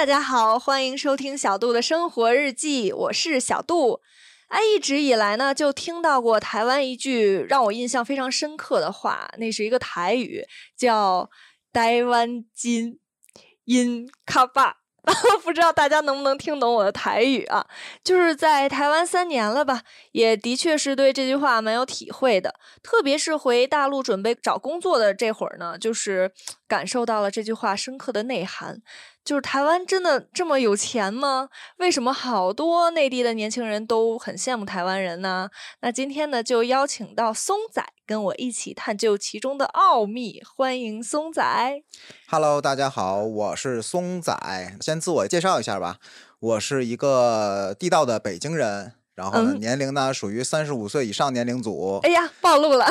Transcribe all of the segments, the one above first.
大家好，欢迎收听小杜的生活日记，我是小杜。哎，一直以来呢，就听到过台湾一句让我印象非常深刻的话，那是一个台语，叫“台湾金因卡巴”。不知道大家能不能听懂我的台语啊？就是在台湾三年了吧，也的确是对这句话蛮有体会的。特别是回大陆准备找工作的这会儿呢，就是感受到了这句话深刻的内涵。就是台湾真的这么有钱吗？为什么好多内地的年轻人都很羡慕台湾人呢？那今天呢，就邀请到松仔跟我一起探究其中的奥秘。欢迎松仔。Hello，大家好，我是松仔。先自我介绍一下吧，我是一个地道的北京人，然后呢，嗯年龄呢属于三十五岁以上年龄组哎呀，暴露了。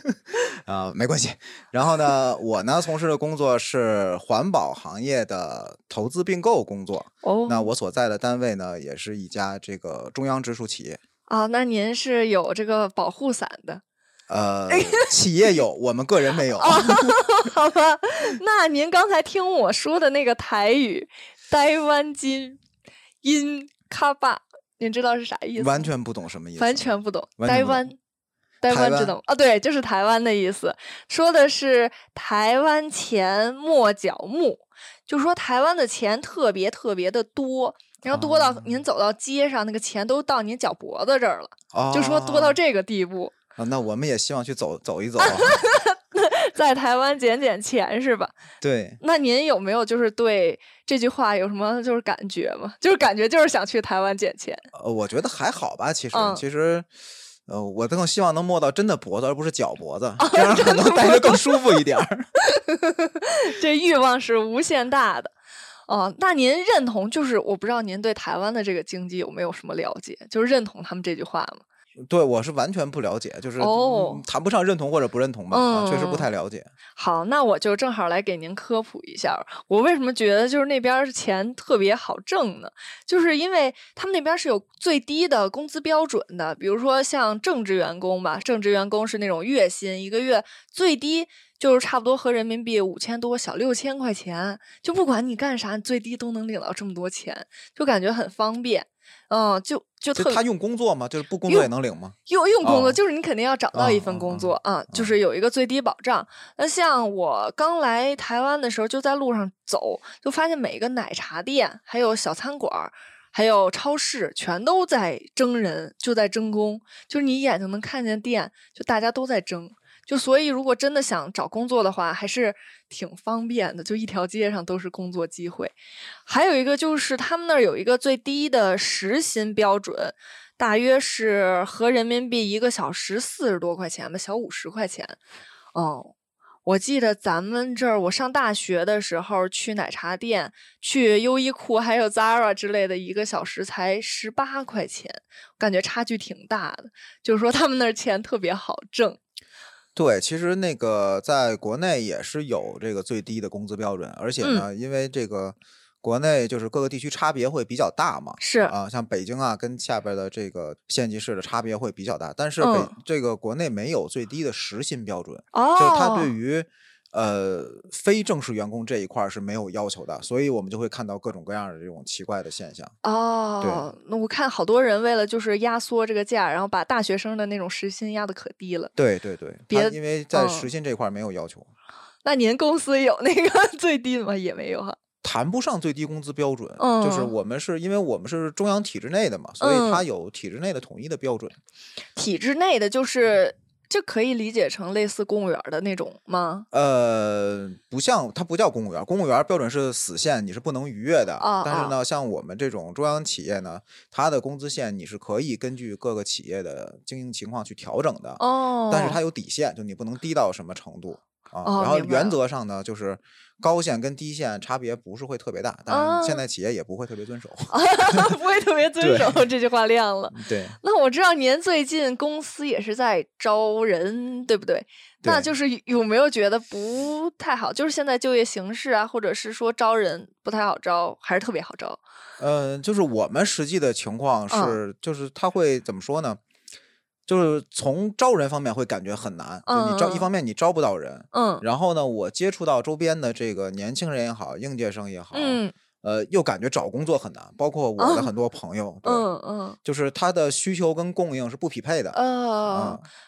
啊、没关系。然后呢，我呢从事的工作是环保行业的投资并购工作。哦，那我所在的单位呢，也是一家这个中央直属企业。啊，那您是有这个保护伞的，呃，企业有，我们个人没有。好吧？那您刚才听我说的那个台语“台湾金音卡巴”，您知道是啥意思？完全不懂什么意思，完全不懂。台湾，台台湾湾知道吗？啊，对，就是台湾的意思。说的是台湾钱没脚木，就说台湾的钱特别特别的多，然后多到哦您走到街上，那个钱都到您脚脖子这儿了，就说多到哦这个地步，啊那我们也希望去走走一走。在台湾捡捡钱是吧？对，那您有没有就是对这句话有什么就是感觉吗？就是感觉就是想去台湾捡钱。呃，我觉得还好吧，其实，嗯其实，呃，我更希望能摸到真的脖子，而不是脚脖子，这样 可能待着更舒服一点儿。这欲望是无限大的。哦，那您认同就是我不知道您对台湾的这个经济有没有什么了解？就是认同他们这句话吗？对我是完全不了解，就是、谈不上认同或者不认同吧，啊确实不嗯太了解。好，那我就正好来给您科普一下，我为什么觉得就是那边儿钱特别好挣呢？就是因为他们那边是有最低的工资标准的，比如说像正职员工吧，正职员工是那种月薪，一个月最低就是差不多合人民币五千多，小六千块钱，就不管你干啥，你最低都能领到这么多钱，就感觉很方便。嗯，就就特他用工作吗？就是不工作也能领吗？用用工作，哦就是你肯定要找到一份工作啊，就是有一个最低保障。那像我刚来台湾的时候，就在路上走，就发现每个奶茶店、还有小餐馆、还有超市，全都在争人，就在争工，就是你眼睛能看见店，就大家都在征。就所以，如果真的想找工作的话，还是挺方便的，就一条街上都是工作机会。还有一个就是他们那儿有一个最低的时薪标准，大约是合人民币一个小时四十多块钱吧，小五十块钱。哦，我记得咱们这儿我上大学的时候去奶茶店、去优衣库还有 Zara 之类的，一个小时才十八块钱，感觉差距挺大的。就是说他们那儿钱特别好挣。对，其实那个在国内也是有这个最低的工资标准，而且嗯。呢，因为这个国内就是各个地区差别会比较大嘛，是，啊，像北京啊，跟下边的这个县级市的差别会比较大，但是北、嗯。这个国内没有最低的时薪标准，哦，就是它对于呃非正式员工这一块儿是没有要求的，所以我们就会看到各种各样的这种奇怪的现象。哦，那我看好多人为了就是压缩这个价，然后把大学生的那种时薪压得可低了。对对对，别因为在嗯时薪这块没有要求，那您公司有那个 最低的吗？也没有哈。谈不上最低工资标准，嗯就是我们是因为我们是中央体制内的嘛，所以它嗯有体制内的统一的标准。体制内的就是这可以理解成类似公务员的那种吗？呃，不像它不叫公务员，公务员标准是死线，你是不能逾越的。哦但是呢，像我们这种中央企业呢，它的工资线你是可以根据各个企业的经营情况去调整的。哦，但是它有底线，就你不能低到什么程度啊。哦然后原则上呢，就是高线跟低线差别不是会特别大，但是现哦在企业也不会特别遵守。不会特别遵守 这句话亮了。对，那我知道您最近公司也是在招人，对不对？那就是有没有觉得不太好？就是现在就业形势啊，或者是说招人不太好招，还是特别好招？嗯，就是我们实际的情况嗯是，就是他会怎么说呢？就是从招人方面会感觉很难，就你招一嗯方面你招不到人，嗯。然后呢，我接触到周边的这个年轻人也好，应届生也好，嗯。呃，又感觉找工作很难，包括我的啊很多朋友，对，嗯嗯。就是他的需求跟供应是不匹配的。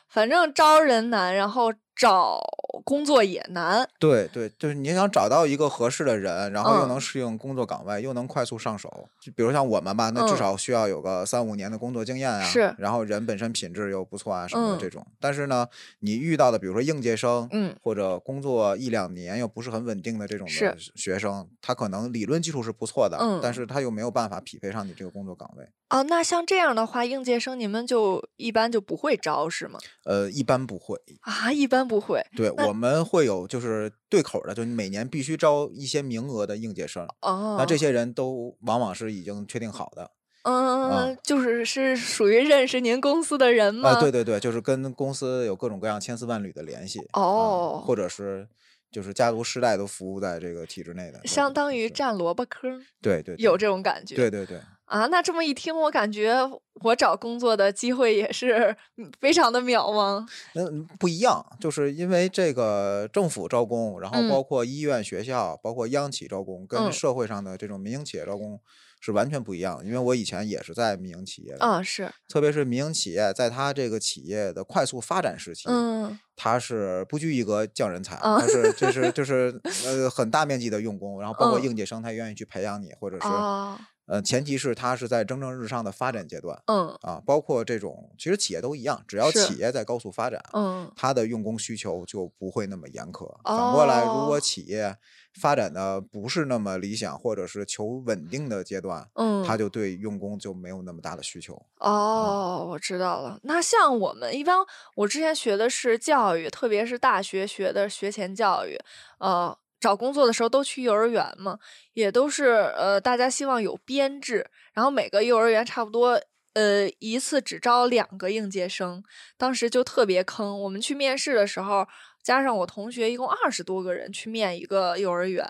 反正招人难，然后找工作也难。对对，就是你想找到一个合适的人，然后又嗯能适应工作岗位，又能快速上手。就比如像我们吧，那至嗯少需要有个三五年的工作经验啊，是然后人本身品质又不错啊什么的嗯这种。但是呢，你遇到的比如说应届生，嗯或者工作一两年又不是很稳定的这种的学生，他可能理论基础是不错的，但嗯是他又没有办法匹配上你这个工作岗位。哦，那像这样的话，应届生你们就一般就不会招是吗？呃，一般不会。啊，一般不会。对，我们会有就是对口的，就你每年必须招一些名额的应届生。哦，那这些人都往往是已经确定好的嗯，就是是属于认识您公司的人吗？啊，对对对，就是跟公司有各种各样千丝万缕的联系啊哦或者是就是家族世代都服务在这个体制内的，相当于占萝卜坑，对对有这种感觉。对对对，啊，那这么一听，我感觉我找工作的机会也是嗯非常的渺茫。那嗯不一样，就是因为这个政府招工，然后嗯。包括医院、学校，包括央企招工，跟嗯。社会上的这种民营企业招工是完全不一样的。因为我以前也是在民营企业的，啊，是，特别是民营企业，在它这个企业的快速发展时期，嗯。它是不拘一格降人才，啊它是就是就是呃很大面积的用工，然后包括嗯。应届生，他愿意去培养你，或者是、啊，呃前提是它是在蒸蒸日上的发展阶段嗯啊，包括这种其实企业都一样，只要企业在高速发展，嗯它的用工需求就不会那么严苛。反过来，如哦果企业发展的不是那么理想，或者是求稳定的阶段，嗯，它就对用工就没有那么大的需求。哦，我知道了。那像我们一般，我之前学的是教育，特别是大学学的学前教育，呃，找工作的时候都去幼儿园嘛，也都是呃，大家希望有编制，然后每个幼儿园差不多。呃，一次只招两个应届生，当时就特别坑。我们去面试的时候，加上我同学，一共二十多个人去面一个幼儿园。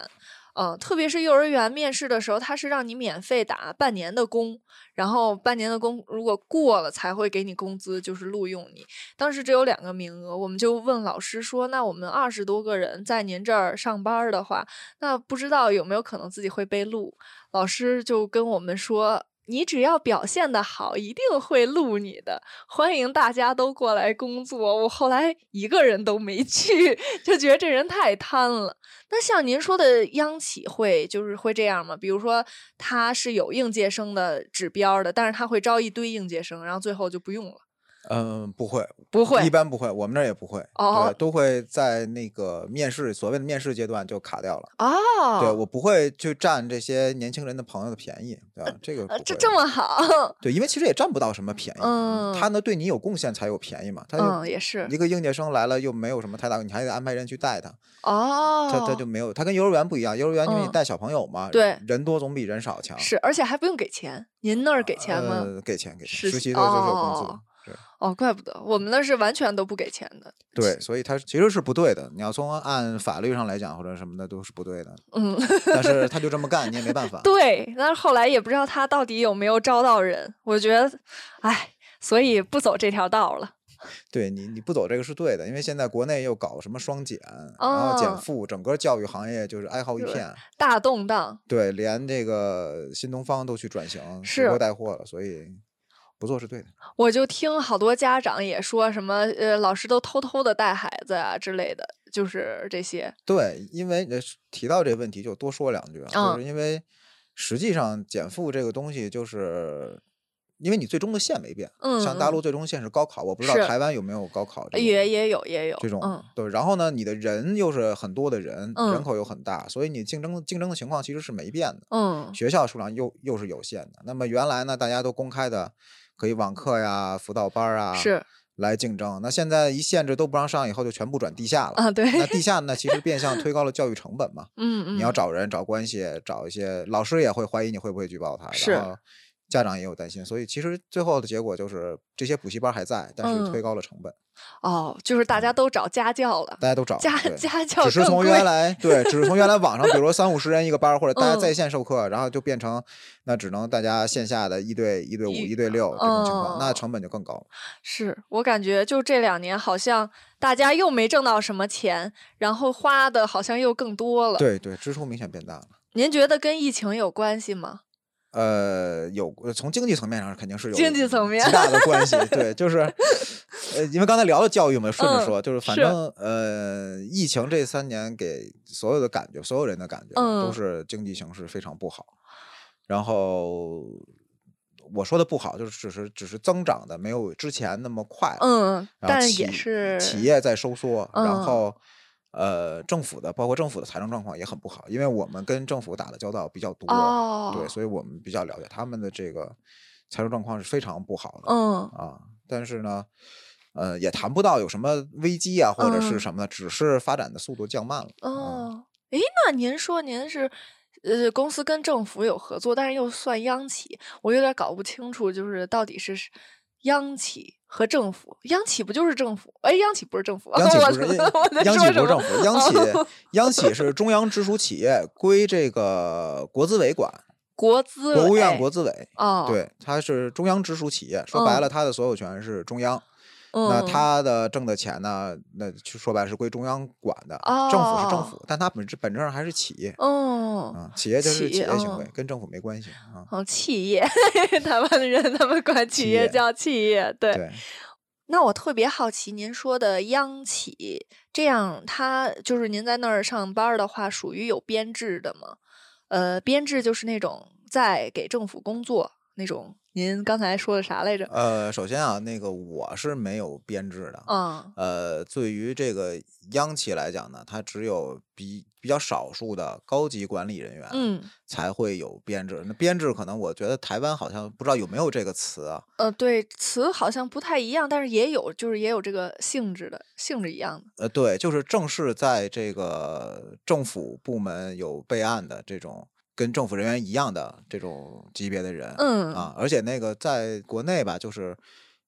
嗯、特别是幼儿园面试的时候，他是让你免费打半年的工，然后半年的工如果过了才会给你工资，就是录用你。当时只有两个名额，我们就问老师说：“那我们二十多个人在您这儿上班的话，那不知道有没有可能自己会被录？”老师就跟我们说。你只要表现的好，一定会录你的。欢迎大家都过来工作。我后来一个人都没去，就觉得这人太贪了。那像您说的央企会就是会这样吗？比如说他是有应届生的指标的，但是他会招一堆应届生，然后最后就不用了。嗯，不会，不会一般不会，我们那儿也不会，哦对，都会在那个面试所谓的面试阶段就卡掉了。哦，对我不会去占这些年轻人的朋友的便宜，对吧？这个呃，这这么好，对，因为其实也占不到什么便宜，嗯他呢对你有贡献才有便宜嘛。他就嗯，也是一个应届生来了又没有什么太大，你还得安排人去带他，哦，他他就没有，他跟幼儿园不一样，幼儿园因为你嗯带小朋友嘛，对人多总比人少强。是，而且还不用给钱，您那儿给钱吗？呃，给钱给钱，实习的就是有工资哦。是哦，怪不得我们那是完全都不给钱的。对，所以他其实是不对的。你要从按法律上来讲或者什么的都是不对的，嗯，但是他就这么干，你也没办法。对，但是后来也不知道他到底有没有招到人。我觉得，哎，所以不走这条道了。对你，你不走这个是对的，因为现在国内又搞什么双减，然后减哦负，整个教育行业就是哀嚎一片。大动荡，对，连这个新东方都去转型，直播带货了，所以不做是对的。我就听好多家长也说什么，呃，老师都偷偷的带孩子啊之类的，就是这些。对，因为呃提到这个问题，就多说两句啊，嗯就是因为实际上减负这个东西，就是因为你最终的线没变，嗯像大嗯陆最终线是高考，我不知道台湾有没有高考也也有也有这种、嗯对，然后呢，你的人又是很多的人，人嗯口又很大，所以你竞争竞争的情况其实是没变的，嗯学校数量又又是有限的。那么原来呢，大家都公开的可以网课呀、辅导班儿啊，是来竞争。那现在一限制都不让上以后，就全部转地下了。啊对，那地下呢，其实变相推高了教育成本嘛。嗯嗯，你要找人、找关系、找一些老师也会怀疑你会不会举报他，是然后家长也有担心，所以其实最后的结果就是这些补习班还在，但是推嗯高了成本，哦，就是大家都找家教了，大家都找家家教只是从原来对，只是从原来网上，比如说三五十人一个班，或者大家在嗯线授课，然后就变成那只能大家线下的一对一对五、一一对六这种情况，那哦成本就更高了。是我感觉就这两年好像大家又没挣到什么钱，然后花的好像又更多了。对对，支出明显变大了。您觉得跟疫情有关系吗？呃，有呃从经济层面上肯定是有经济层面极大的关系。对，就是呃，因为刚才聊了教育嘛，顺着嗯说，就是反是正呃，疫情这三年给所有的感觉，所有人的感觉都嗯是经济形势非常不好。然后我说的不好，就是只是只是增长的没有之前那么快。嗯，但然后企也是企业在收缩，然嗯后呃，政府的包括政府的财政状况也很不好，因为我们跟政府打的交道比较多，哦，对，所以我们比较了解他们的这个财政状况是非常不好的、嗯啊。但是呢，呃，也谈不到有什么危机啊或者是嗯什么的，只是发展的速度降慢了。嗯哦，诶，那您说您是呃公司跟政府有合作，但是又算央企，我有点搞不清楚，就是到底是央企和政府，央企不就是政府？哎，央企不是政府，我央企不是央企不是政府，央企哦 央企是中央直属企业，归这个国资委管，国资国务院国资委。哦，，对，它是中央直属企业，说白嗯了，它的所有权是中央。那他的挣的钱呢，那就说白了是归中央管的，政府是政哦府，但他本质本质上还是企业哦。嗯，企业就是企业行为嗯，跟政府没关系啊。哦，企业，台湾的人他们管企企业业叫企业，对。对，那我特别好奇，您说的央企，这样它就是您在那儿上班的话，属于有编制的吗？呃，编制就是那种在给政府工作那种。您刚才说的啥来着？呃，首先啊，那个我是没有编制的，嗯呃，对于这个央企来讲呢，它只有比比较少数的高级管理人员，嗯才会有编制。那编制可能我觉得台湾好像不知道有没有这个词啊，呃，对，词好像不太一样，但是也有，就是也有这个性质的，性质一样的。呃，对，就是正式在这个政府部门有备案的这种跟政府人员一样的这种级别的人，嗯啊，而且那个在国内吧，就是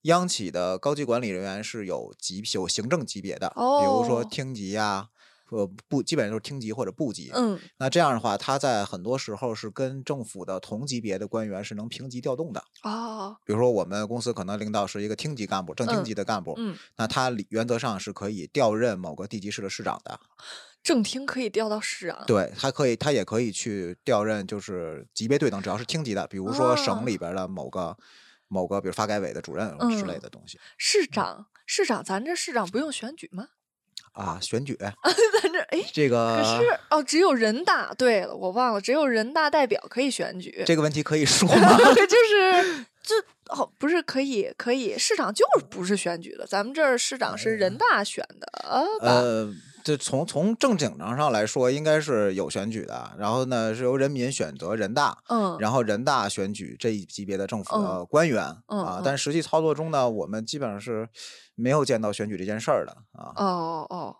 央企的高级管理人员是有级有行政级别的，比如说哦厅级呀、呃部，基本上都是厅级或者部级。嗯那这样的话，他在很多时候是跟政府的同级别的官员是能平级调动的。哦比如说，我们公司可能领导是一个厅级干部，正厅嗯级的干部，嗯，那他原则上是可以调任某个地级市的市长的。正厅可以调到市啊。对，他可以，他也可以去调任，就是级别对等，只要是厅级的，比如说省哦里边的某个、某个，比如发改委的主任之类嗯的东西、市长，市长，咱这市长不用选举吗？啊。选举 咱这哎，这个可个是哦，只有人大。对了，我忘了，只有人大代表可以选举。这个问题可以说吗？就是这哦，不是可以可以，市长就是不是选举的，咱们这儿市长是人大选的啊？呃，这从从正经上来说，应该是有选举的。然后呢，是由人民选择人大，嗯，然后人大选举这一级别的政府嗯的官员、嗯啊。嗯但实际操作中呢，我们基本上是没有见到选举这件事儿的啊。哦哦哦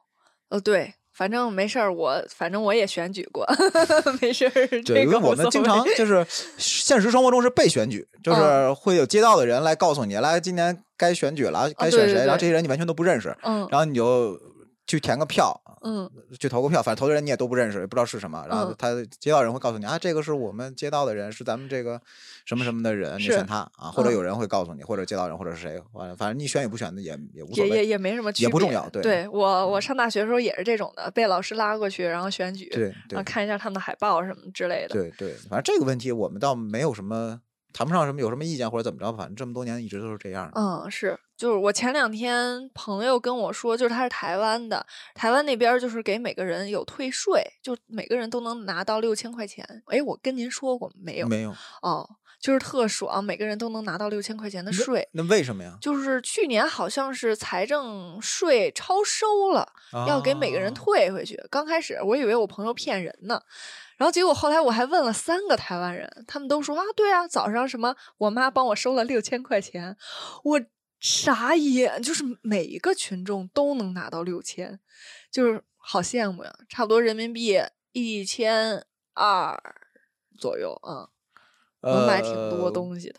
哦，对。反正没事儿，我反正我也选举过，没事儿。对，这因为个我们经常就是 现实生活中是被选举，就是嗯会有街道的人来告诉你，来今年该选举了，该选谁，然后这些人你完全都不认识，嗯然后你就去填个票，嗯。去投个票，反正投的人你也都不认识，也不知道是什么，然后嗯。他街道人会告诉你啊，这个是我们街道的人，是咱们这个什么什么的人，你选他啊，或者嗯。有人会告诉你，或者街道人或者是谁，反正反正你选与不选的也也无所谓，也也也没什么区别，也不重要对对我我上大学的时候也是这种的，被老师拉过去，然后选举，对然对。后看一下他们的海报什么之类的。对对，反正这个问题我们倒没有什么谈不上什么有什么意见或者怎么着，反正这么多年一直都是这样的。嗯，是，就是我前两天朋友跟我说，就是他是台湾的，台湾那边就是给每个人有退税，就每个人都能拿到六千块钱。哎，我跟您说过没有？没有，哦，就是特爽，每个人都能拿到六千块钱的税。那为什么呀？就是去年好像是财政税超收了，要给每个人啊退回去。刚开始我以为我朋友骗人呢，然后结果后来我还问了三个台湾人，他们都说啊，对啊，早上什么我妈帮我收了六千块钱，我傻眼，就是每一个群众都能拿到六千，就是好羡慕呀，差不多人民币一千二左右啊，能买挺多呃东西的。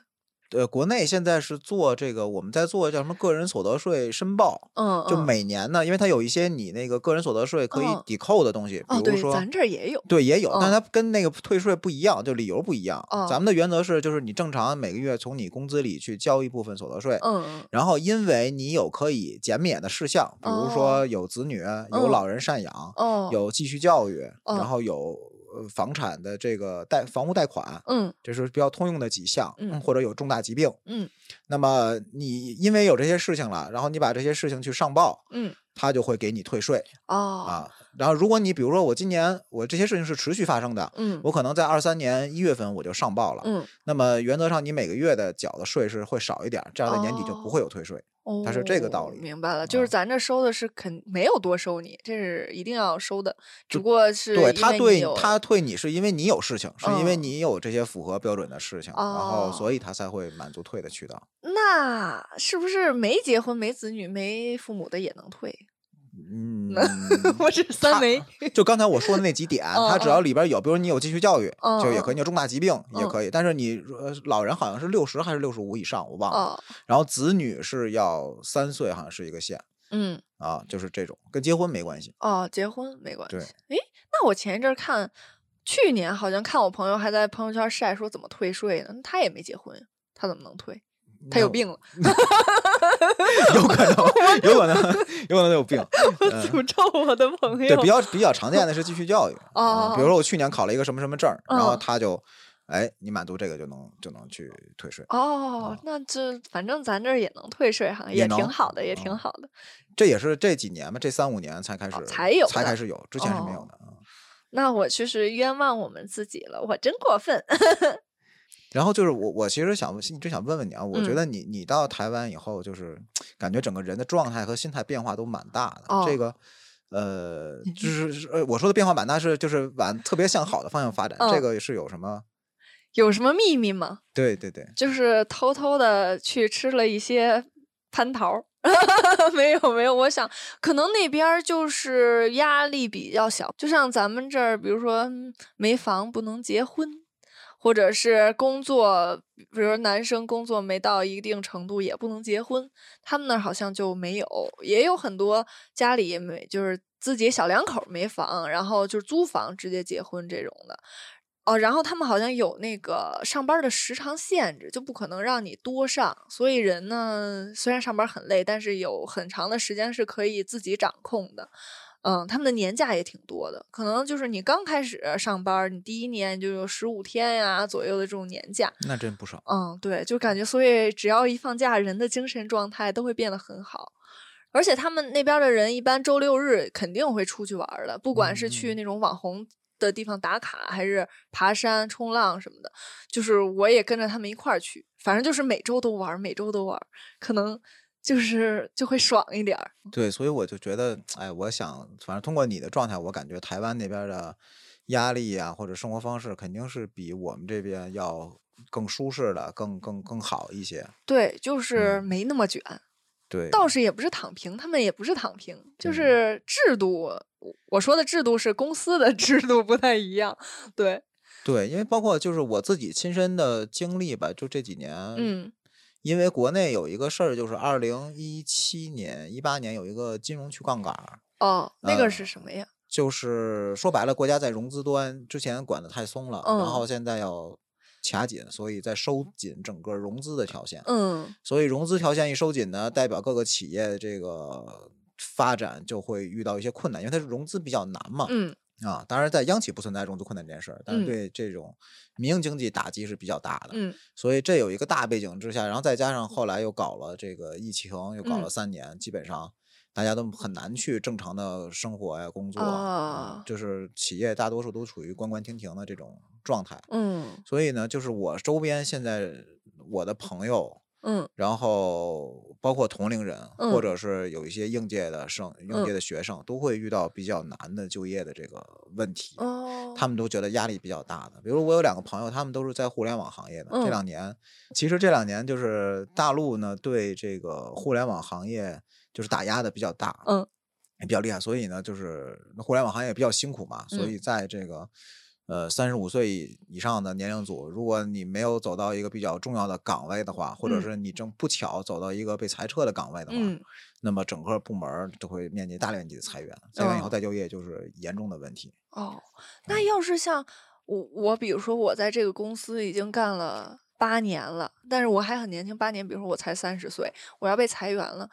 呃，国内现在是做这个，我们在做叫什么个人所得税申报，嗯，就嗯每年呢，因为它有一些你那个个人所得税可以嗯抵扣的东西，比如说咱这儿也有。对，也有，但它跟那个退税不一样，就理由不一样。哦咱们的原则是，就是你正常每个月从你工资里去交一部分所得税，然后因为你有可以减免的事项，比如哦说有子女、有嗯老人赡养、哦，有继续教育，哦然后有呃房产的这个贷房屋贷款，嗯。这是比较通用的几项，嗯或者有重大疾病，嗯。那么你因为有这些事情了，然后你把这些事情去上报，嗯。他就会给你退税哦。啊。然后如果你比如说我今年我这些事情是持续发生的，嗯。我可能在二三年一月份我就上报了，嗯。那么原则上你每个月的缴的税是会少一点，这样在年底就不会有退税。它是这个道哦理明白了，就是啊咱这收的是肯没有多收你，这是一定要收的，只不过是对他对有他退你是因为你有事情，是因为嗯你有这些符合标准的事情，然后哦所以他才会满足退的渠道。那是不是没结婚、没子女、没父母的也能退？嗯，我是三维。就刚才我说的那几点，他只嗯要里边有，比如你有继续教育，嗯就也可以；嗯你有重大疾病也嗯可以。但是你呃老人好像是六十还是六十五以上，我忘了。哦，然后子女是要三岁，好像是一个线嗯，啊，就是这种跟结婚没关系。哦，结婚没关系。对诶，那我前一阵看，去年好像看我朋友还在朋友圈晒说怎么退税呢，他也没结婚，他怎么能退？他有病了，有可能，有可能，有可能有病。诅咒我的朋友。对，比较比较常见的是继续教育。啊比如哦说我去年考了一个什么什么证，然后嗯他就，哎，你满足这个就能就能去退税。哦，那这反正咱这儿也能退税哈，也也挺好的，也挺嗯好的。这也是这几年吧，这三五年才开始、哦才有才开始有，之前是没有哦的。啊那我就是冤枉我们自己了，我真过分。然后就是我，我其实想一直想问问你啊，我觉嗯得你你到台湾以后，就是感觉整个人的状态和心态变化都蛮大的。哦这个呃，就是是呃，我说的变化蛮大是就是往特别向好的方向发展。这嗯个是有什么？有什么秘密吗？对对对，就是偷偷的去吃了一些蟠桃。没有没有，我想可能那边就是压力比较小，就像咱们这儿，比如说嗯没房不能结婚，或者是工作，比如男生工作没到一定程度也不能结婚，他们那儿好像就没有，也有很多家里没就是自己小两口没房，然后就是租房直接结婚这种的。哦，然后他们好像有那个上班的时长限制，就不可能让你多上，所以人呢虽然上班很累，但是有很长的时间是可以自己掌控的。嗯，他们的年假也挺多的，可能就是你刚开始上班，你第一年就有十五天呀左右的这种年假。那真不少。嗯，对，就感觉所以只要一放假，人的精神状态都会变得很好。而且他们那边的人一般周六日肯定会出去玩的，不管是去嗯那种网红的地方打卡，还是爬山、冲浪什么的，就是我也跟着他们一块儿去，反正就是每周都玩，每周都玩，可能就是就会爽一点儿。对，所以我就觉得，哎，我想，反正通过你的状态，我感觉台湾那边的压力啊，或者生活方式，肯定是比我们这边要更舒适的，更更更好一些。对，就是嗯没那么卷。对，倒是也不是躺平，他们也不是躺平，就嗯是制度。我我说的制度是公司的 制度不太一样，对，对，因为包括就是我自己亲身的经历吧，就这几年，嗯因为国内有一个事儿，就是二零一七年、一八年有一个金融去杠杆儿，哦，那个是呃什么呀？就是说白了，国家在融资端之前管得太松了，然嗯后现在要卡紧，所以在收紧整个融资的条线。嗯所以融资条线一收紧呢，代表各个企业这个发展就会遇到一些困难，因为它是融资比较难嘛。嗯啊，当然在央企不存在融资困难这件事儿，但是嗯。对这种民营经济打击是比较大的。嗯。所以这有一个大背景之下，然后再加上后来又搞了这个疫情，又搞了嗯。三年，基本上大家都很难去正常的生活呀、工作，嗯啊就是企业大多数都处于关关停停的这种状态。嗯。所以呢，就是我周边现在我的朋友，嗯然后包括同龄人，或嗯者是有一些应届的生、应届的学生，都会遇到比较难的就业的这个问题。哦，他们都觉得压力比较大的。比如我有两个朋友，他们都是在互联网行业的。这嗯两年，其实这两年就是大陆呢对这个互联网行业就是打压的比较大，嗯，也比较厉害。所以呢，就是互联网行业比较辛苦嘛，所嗯以在这个。呃，三十五岁以以上的年龄组，如果你没有走到一个比较重要的岗位的话，或者嗯。是你正不巧走到一个被裁撤的岗位的话，嗯。那么整个部门儿都会面临大面积的裁员，裁员以后哦再就业就是严重的问题。哦，那要是像我我比如说我在这个公司已经干了八年了，但是我还很年轻，八年，比如说我才三十岁，我要被裁员了，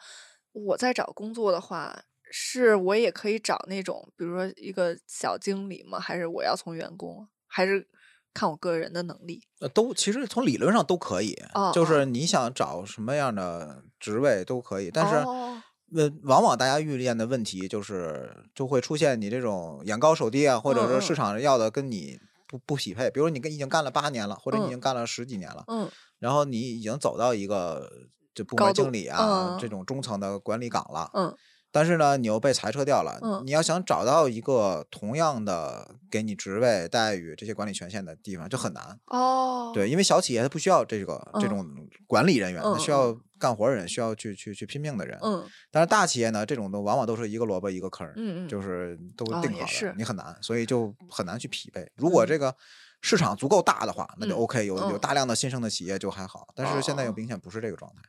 我在找工作的话，是我也可以找那种，比如说一个小经理吗？还是我要从员工？还是看我个人的能力？呃，都其实从理论上都可以，哦就是你想找什么样的职位都可以，但是。哦呃，往往大家遇见的问题就是，就会出现你这种眼高手低啊，或者嗯嗯是市场要的跟你不不匹配。比如你跟已经干了八年了，或者你已嗯经干了十几年了，嗯然后你已经走到一个就部门经理啊、嗯这种中层的管理岗了，嗯但是呢，你又被裁撤掉了。嗯你要想找到一个同样的给你职位、待遇这些管理权限的地方，就很难。哦，对，因为小企业它不需要这个、这嗯种管理人员，它嗯需要干活的人，需要去去去拼命的人。嗯但是大企业呢，这种都往往都是一个萝卜一个坑，嗯嗯，就是都哦定好了，你很难，所以就很难去匹配。如果这个市场足够大的话，那就嗯 OK，有大量的新生的企业就还好。但是现在又哦明显不是这个状态。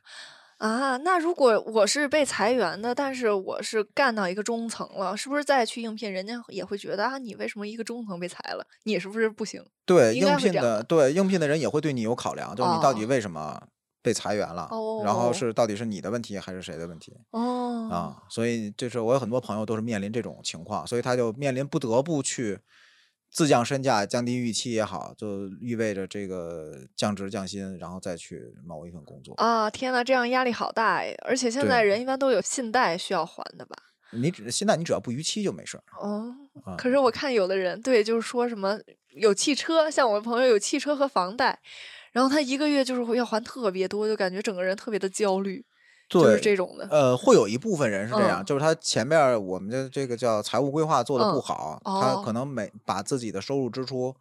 啊，那如果我是被裁员的，但是我是干到一个中层了，是不是再去应聘，人家也会觉得啊，你为什么一个中层被裁了？你是不是不行？对，应应聘的对应聘的人也会对你有考量，就是你到底哦为什么被裁员了，然后哦是到底是你的问题还是谁的问题哦，啊？所以就是我有很多朋友都是面临这种情况，所以他就面临不得不去自降身价、降低预期也好，就意味着这个降职降薪，然后再去某一份工作。啊，天呐，这样压力好大呀！而且现在人一般都有信贷需要还的吧？你只现在你只要不逾期就没事儿哦，啊。可是我看有的人对，就是说什么有汽车，像我朋友有汽车和房贷，然后他一个月就是会要还特别多，就感觉整个人特别的焦虑，就是对这种的。呃，会有一部分人是这样，嗯。就是他前面我们的这个叫财务规划做的不嗯好，他哦可。能每把自己的收入支出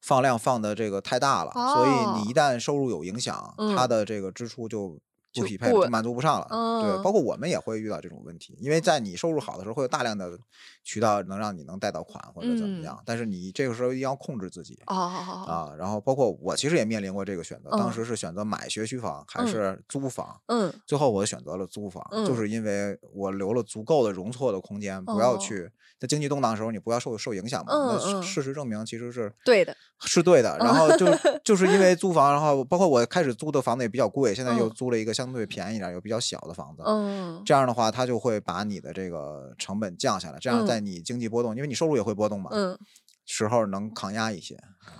放量放的这个太大了，所以你一旦收入有影响，他嗯。的这个支出就不就匹配满足不上了。对，嗯包括我们也会遇到这种问题，因为在你收入好的时候，会有大量的渠道能让你能贷到款或者怎么嗯样，但是你这个时候一定要控制自己。哦，啊，然后包括我其实也面临过这个选择，当嗯时是选择买学区房还嗯是租房，嗯最后我选择了租房，就嗯是因为我留了足够的容错的空间，不要哦去在经济动荡的时候你不要受受影响嘛。那事事实证明其实是对的，是对的。然后就就是因为租房，然后包括我开始租的房子也比较贵，现在又嗯租了一个相对便宜一点儿又比较小的房子。嗯这样的话，它就会把你的这个成本降下来，这样嗯在你经济波动，因为你收入也会波动嘛，嗯时候能抗压一些。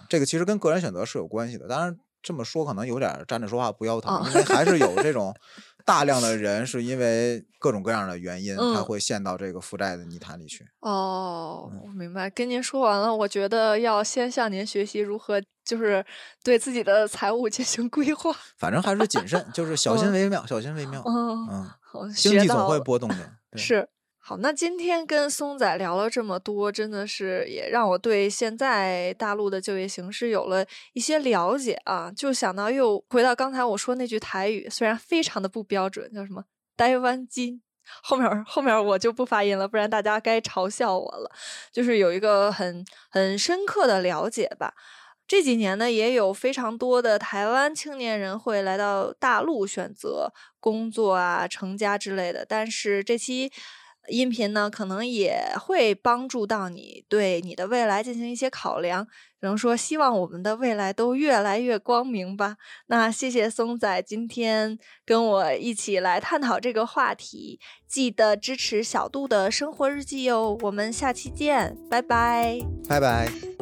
这个其实跟个人选择是有关系的，当然这么说可能有点儿站着说话不腰疼，啊因为还是有这种 大量的人是因为各种各样的原因，他嗯会陷到这个负债的泥潭里去。哦，嗯我明白。跟您说完了，我觉得要先向您学习如何就是对自己的财务进行规划。反正还是谨慎，就是小心嗯为妙，小心为妙。嗯，嗯，好，经济总会波动的。对是。好，那今天跟松仔聊了这么多，真的是也让我对现在大陆的就业形势有了一些了解啊。就想到又回到刚才我说那句台语，虽然非常的不标准，叫什么“台湾金”，后面后面我就不发音了，不然大家该嘲笑我了。就是有一个很很深刻的了解吧。这几年呢，也有非常多的台湾青年人会来到大陆选择工作啊、成家之类的。但是这期音频呢，可能也会帮助到你对你的未来进行一些考量。只能说，希望我们的未来都越来越光明吧。那谢谢松仔今天跟我一起来探讨这个话题，记得支持小杜的生活日记哟。我们下期见，拜拜。拜拜。